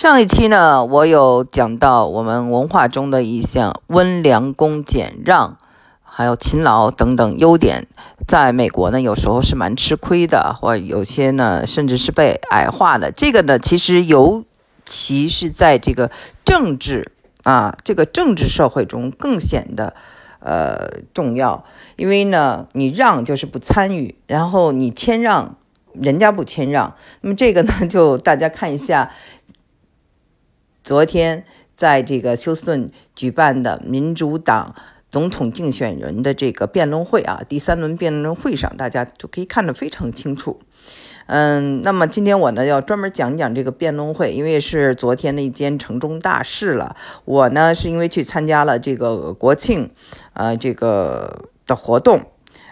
上一期呢，我有讲到我们文化中的一项温良恭俭让，还有勤劳等等优点，在美国呢，有时候是蛮吃亏的，或有些呢，甚至是被矮化的。这个呢，其实尤其是在这个政治啊，这个政治社会中更显得呃重要，因为呢，你让就是不参与，然后你谦让，人家不谦让，那么这个呢，就大家看一下。昨天在这个休斯顿举办的民主党总统竞选人的这个辩论会啊，第三轮辩论会上，大家就可以看得非常清楚。嗯，那么今天我呢要专门讲讲这个辩论会，因为是昨天的一件城中大事了。我呢是因为去参加了这个国庆，呃，这个的活动，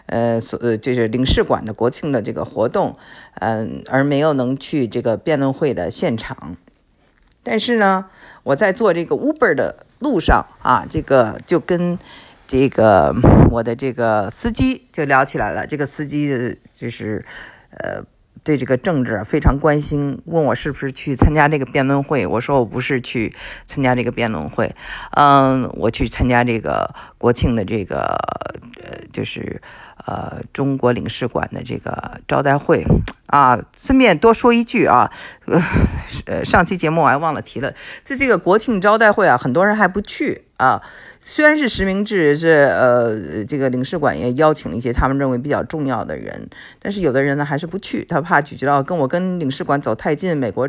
呃，所呃就是领事馆的国庆的这个活动，嗯，而没有能去这个辩论会的现场。但是呢，我在做这个 Uber 的路上啊，这个就跟这个我的这个司机就聊起来了。这个司机就是呃对这个政治非常关心，问我是不是去参加这个辩论会。我说我不是去参加这个辩论会，嗯，我去参加这个国庆的这个呃就是。呃，中国领事馆的这个招待会啊，顺便多说一句啊，呃，上期节目我还忘了提了，在这个国庆招待会啊，很多人还不去啊。虽然是实名制，是呃，这个领事馆也邀请了一些他们认为比较重要的人，但是有的人呢还是不去，他怕举到跟我跟领事馆走太近，美国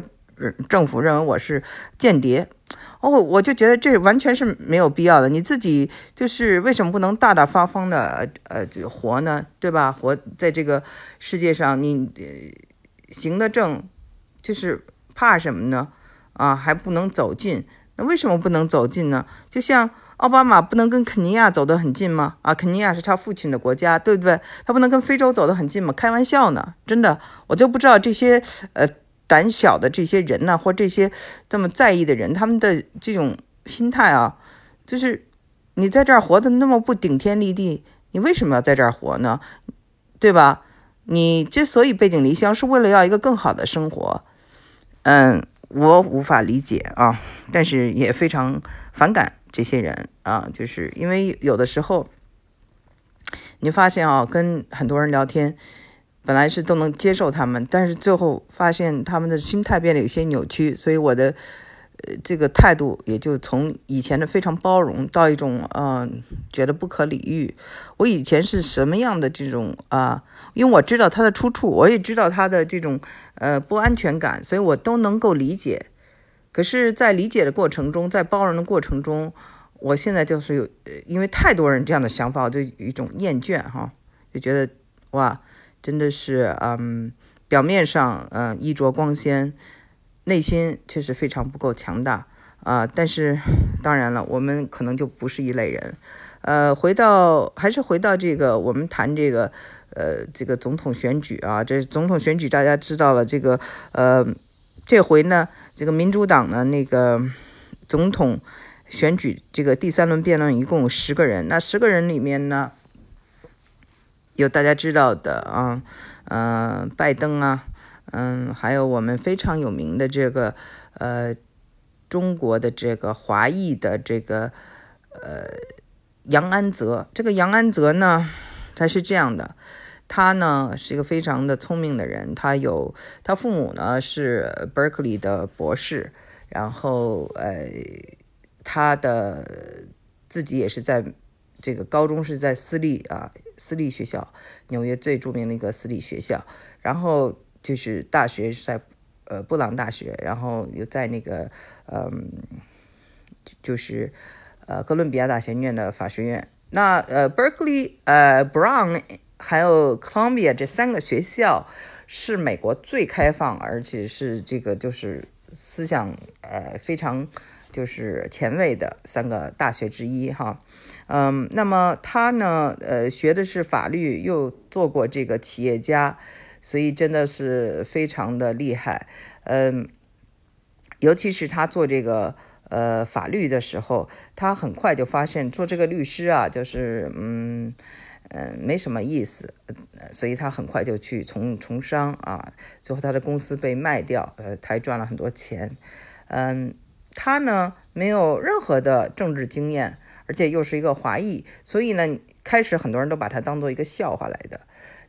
政府认为我是间谍。哦，我就觉得这完全是没有必要的。你自己就是为什么不能大大方方的呃活呢？对吧？活在这个世界上，你呃行得正，就是怕什么呢？啊，还不能走近。那为什么不能走近呢？就像奥巴马不能跟肯尼亚走得很近吗？啊，肯尼亚是他父亲的国家，对不对？他不能跟非洲走得很近吗？开玩笑呢，真的，我就不知道这些呃。胆小的这些人呢，或这些这么在意的人，他们的这种心态啊，就是你在这儿活得那么不顶天立地，你为什么要在这儿活呢？对吧？你之所以背井离乡，是为了要一个更好的生活。嗯，我无法理解啊，但是也非常反感这些人啊，就是因为有的时候你发现啊，跟很多人聊天。本来是都能接受他们，但是最后发现他们的心态变得有些扭曲，所以我的呃这个态度也就从以前的非常包容到一种嗯觉得不可理喻。我以前是什么样的这种啊？因为我知道他的出处，我也知道他的这种呃不安全感，所以我都能够理解。可是，在理解的过程中，在包容的过程中，我现在就是有因为太多人这样的想法，我就有一种厌倦哈，就觉得哇。真的是，嗯，表面上，嗯，衣着光鲜，内心确实非常不够强大啊。但是，当然了，我们可能就不是一类人。呃，回到还是回到这个，我们谈这个，呃，这个总统选举啊。这总统选举大家知道了，这个，呃，这回呢，这个民主党呢，那个总统选举这个第三轮辩论一共有十个人，那十个人里面呢。有大家知道的啊，嗯，拜登啊，嗯，还有我们非常有名的这个呃，中国的这个华裔的这个呃杨安泽。这个杨安泽呢，他是这样的，他呢是一个非常的聪明的人，他有他父母呢是 Berkeley 的博士，然后呃，他的自己也是在这个高中是在私立啊。私立学校，纽约最著名的一个私立学校，然后就是大学是在呃布朗大学，然后又在那个嗯，就是呃哥伦比亚大学念的法学院。那呃 Berkeley、呃 Brown 还有 Columbia 这三个学校是美国最开放，而且是这个就是思想呃非常。就是前卫的三个大学之一哈，嗯，那么他呢，呃，学的是法律，又做过这个企业家，所以真的是非常的厉害，嗯，尤其是他做这个呃法律的时候，他很快就发现做这个律师啊，就是嗯嗯没什么意思，所以他很快就去从从商啊，最后他的公司被卖掉，呃，他还赚了很多钱。嗯，他呢没有任何的政治经验，而且又是一个华裔，所以呢，开始很多人都把他当做一个笑话来的。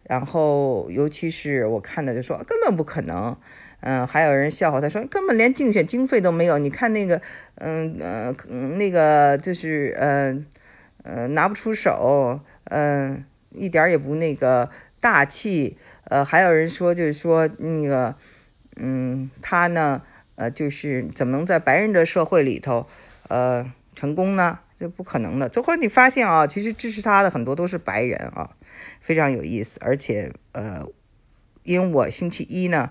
然后，尤其是我看的就说根本不可能。嗯，还有人笑话他说根本连竞选经费都没有。你看那个，嗯呃，那个就是嗯呃拿不出手，嗯，一点也不那个大气。呃，还有人说就是说那个，嗯，他呢，呃，就是怎么能在白人的社会里头，呃，成功呢？这不可能的。最后你发现啊，其实支持他的很多都是白人啊，非常有意思。而且呃，因为我星期一呢。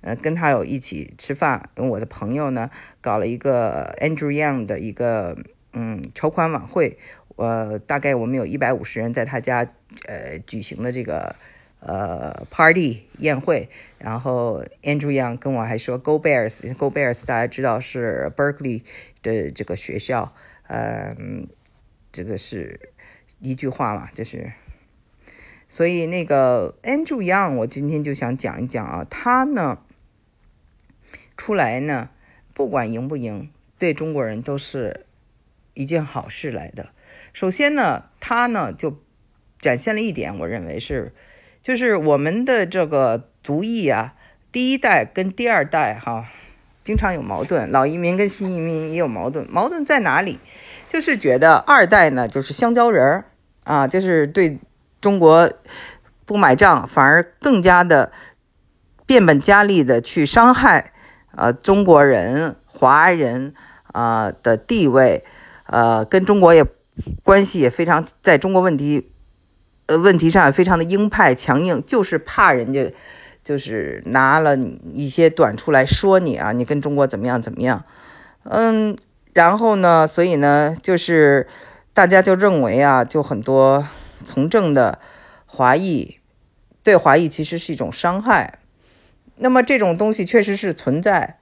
呃，跟他有一起吃饭，跟我的朋友呢搞了一个 Andrew Young 的一个嗯筹款晚会，呃，大概我们有一百五十人在他家呃举行的这个呃 party 宴会，然后 Andrew Young 跟我还说 Go Bears，Go Bears，大家知道是 Berkeley 的这个学校，嗯，这个是一句话嘛，就是。所以那个 Andrew Young，我今天就想讲一讲啊，他呢。出来呢，不管赢不赢，对中国人都是一件好事来的。首先呢，他呢就展现了一点，我认为是，就是我们的这个族裔啊，第一代跟第二代哈，经常有矛盾，老移民跟新移民也有矛盾。矛盾在哪里？就是觉得二代呢就是香蕉人儿啊，就是对中国不买账，反而更加的变本加厉的去伤害。呃，中国人、华人啊的地位，呃，跟中国也关系也非常，在中国问题呃问题上也非常的鹰派强硬，就是怕人家就是拿了一些短处来说你啊，你跟中国怎么样怎么样，嗯，然后呢，所以呢，就是大家就认为啊，就很多从政的华裔对华裔其实是一种伤害。那么这种东西确实是存在，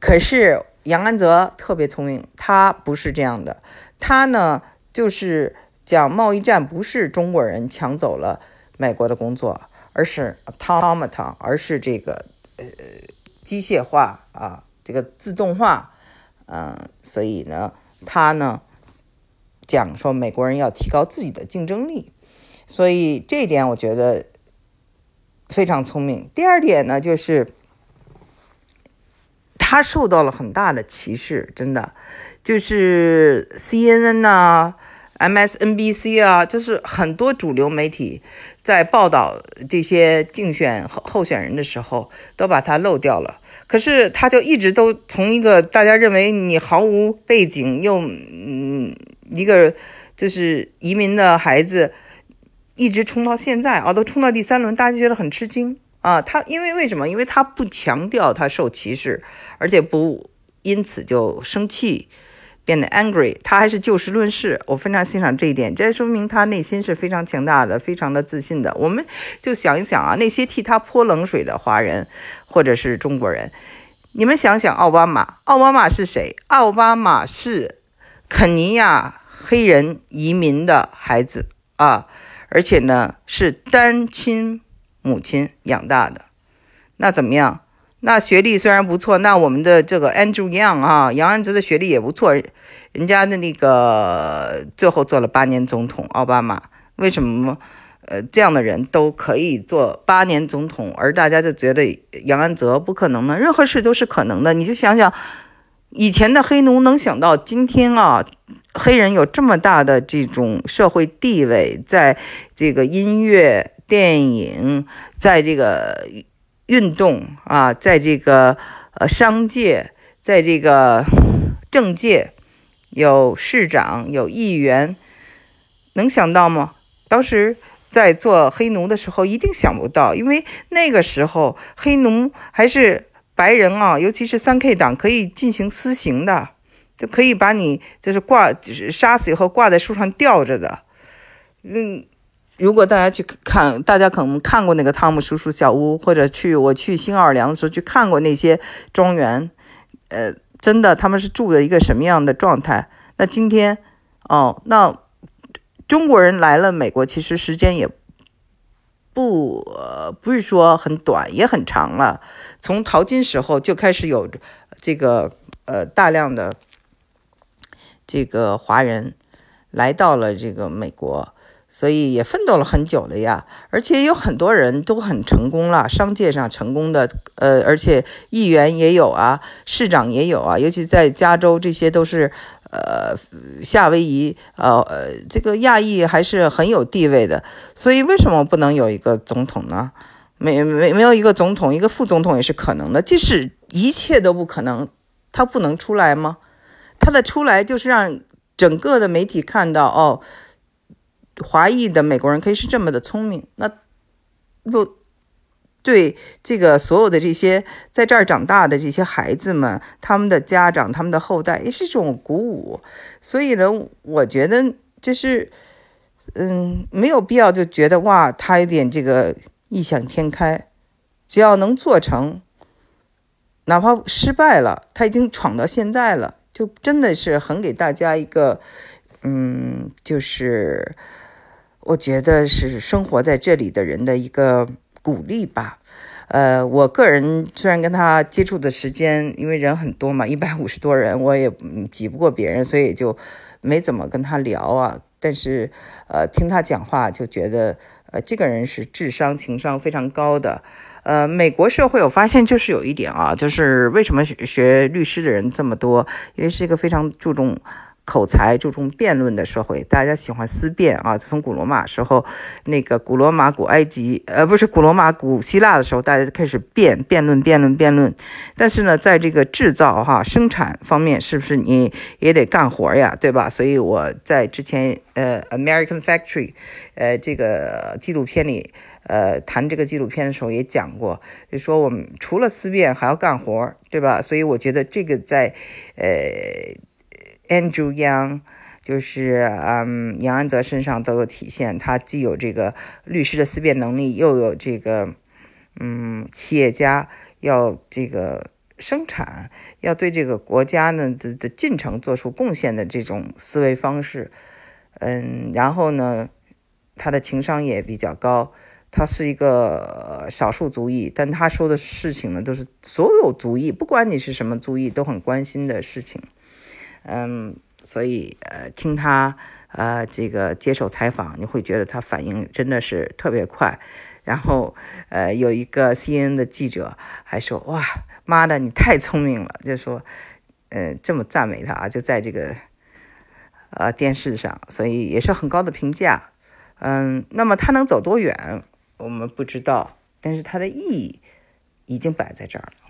可是杨安泽特别聪明，他不是这样的，他呢就是讲贸易战不是中国人抢走了美国的工作，而是 automaton，而是这个呃机械化啊，这个自动化，嗯，所以呢，他呢讲说美国人要提高自己的竞争力，所以这一点我觉得。非常聪明。第二点呢，就是他受到了很大的歧视，真的，就是 CNN 呐、MSNBC 啊，就是很多主流媒体在报道这些竞选候候选人的时候，都把他漏掉了。可是他就一直都从一个大家认为你毫无背景又嗯一个就是移民的孩子。一直冲到现在啊，都冲到第三轮，大家觉得很吃惊啊。他因为为什么？因为他不强调他受歧视，而且不因此就生气，变得 angry。他还是就事论事，我非常欣赏这一点。这说明他内心是非常强大的，非常的自信的。我们就想一想啊，那些替他泼冷水的华人或者是中国人，你们想想奥巴马，奥巴马是谁？奥巴马是肯尼亚黑人移民的孩子啊。而且呢，是单亲母亲养大的，那怎么样？那学历虽然不错，那我们的这个 Andrew Yang 啊，杨安泽的学历也不错，人家的那个最后做了八年总统，奥巴马为什么？呃，这样的人都可以做八年总统，而大家就觉得杨安泽不可能呢？任何事都是可能的，你就想想。以前的黑奴能想到今天啊，黑人有这么大的这种社会地位，在这个音乐、电影，在这个运动啊，在这个呃商界，在这个政界，有市长、有议员，能想到吗？当时在做黑奴的时候，一定想不到，因为那个时候黑奴还是。白人啊，尤其是三 K 党，可以进行私刑的，就可以把你就是挂，就是杀死以后挂在树上吊着的。嗯，如果大家去看，大家可能看过那个汤姆叔叔小屋，或者去我去新奥尔良的时候去看过那些庄园，呃，真的他们是住的一个什么样的状态？那今天哦，那中国人来了美国，其实时间也。不，呃，不是说很短，也很长了。从淘金时候就开始有这个呃大量的这个华人来到了这个美国。所以也奋斗了很久了呀，而且有很多人都很成功了，商界上成功的，呃，而且议员也有啊，市长也有啊，尤其在加州，这些都是，呃，夏威夷，呃呃，这个亚裔还是很有地位的。所以为什么不能有一个总统呢？没没没有一个总统，一个副总统也是可能的。即使一切都不可能，他不能出来吗？他的出来就是让整个的媒体看到，哦。华裔的美国人可以是这么的聪明，那不对这个所有的这些在这儿长大的这些孩子们，他们的家长、他们的后代也是一种鼓舞。所以呢，我觉得就是，嗯，没有必要就觉得哇，他有点这个异想天开，只要能做成，哪怕失败了，他已经闯到现在了，就真的是很给大家一个，嗯，就是。我觉得是生活在这里的人的一个鼓励吧。呃，我个人虽然跟他接触的时间，因为人很多嘛，一百五十多人，我也挤不过别人，所以就没怎么跟他聊啊。但是，呃，听他讲话就觉得，呃，这个人是智商、情商非常高的。呃，美国社会我发现就是有一点啊，就是为什么学律师的人这么多，因为是一个非常注重。口才注重辩论的社会，大家喜欢思辨啊。从古罗马时候，那个古罗马、古埃及，呃，不是古罗马、古希腊的时候，大家就开始辩、辩论、辩论、辩论。但是呢，在这个制造、哈生产方面，是不是你也得干活呀？对吧？所以我在之前，呃，《American Factory》，呃，这个纪录片里，呃，谈这个纪录片的时候也讲过，就说我们除了思辨，还要干活，对吧？所以我觉得这个在，呃。Andrew Yang 就是嗯，杨安泽身上都有体现。他既有这个律师的思辨能力，又有这个嗯，企业家要这个生产，要对这个国家呢的的进程做出贡献的这种思维方式。嗯，然后呢，他的情商也比较高。他是一个少数族裔，但他说的事情呢，都是所有族裔，不管你是什么族裔，都很关心的事情。嗯，所以呃，听他呃这个接受采访，你会觉得他反应真的是特别快。然后呃，有一个 CNN 的记者还说：“哇，妈的，你太聪明了！”就说，呃，这么赞美他啊，就在这个呃电视上，所以也是很高的评价。嗯，那么他能走多远，我们不知道，但是他的意义已经摆在这儿了。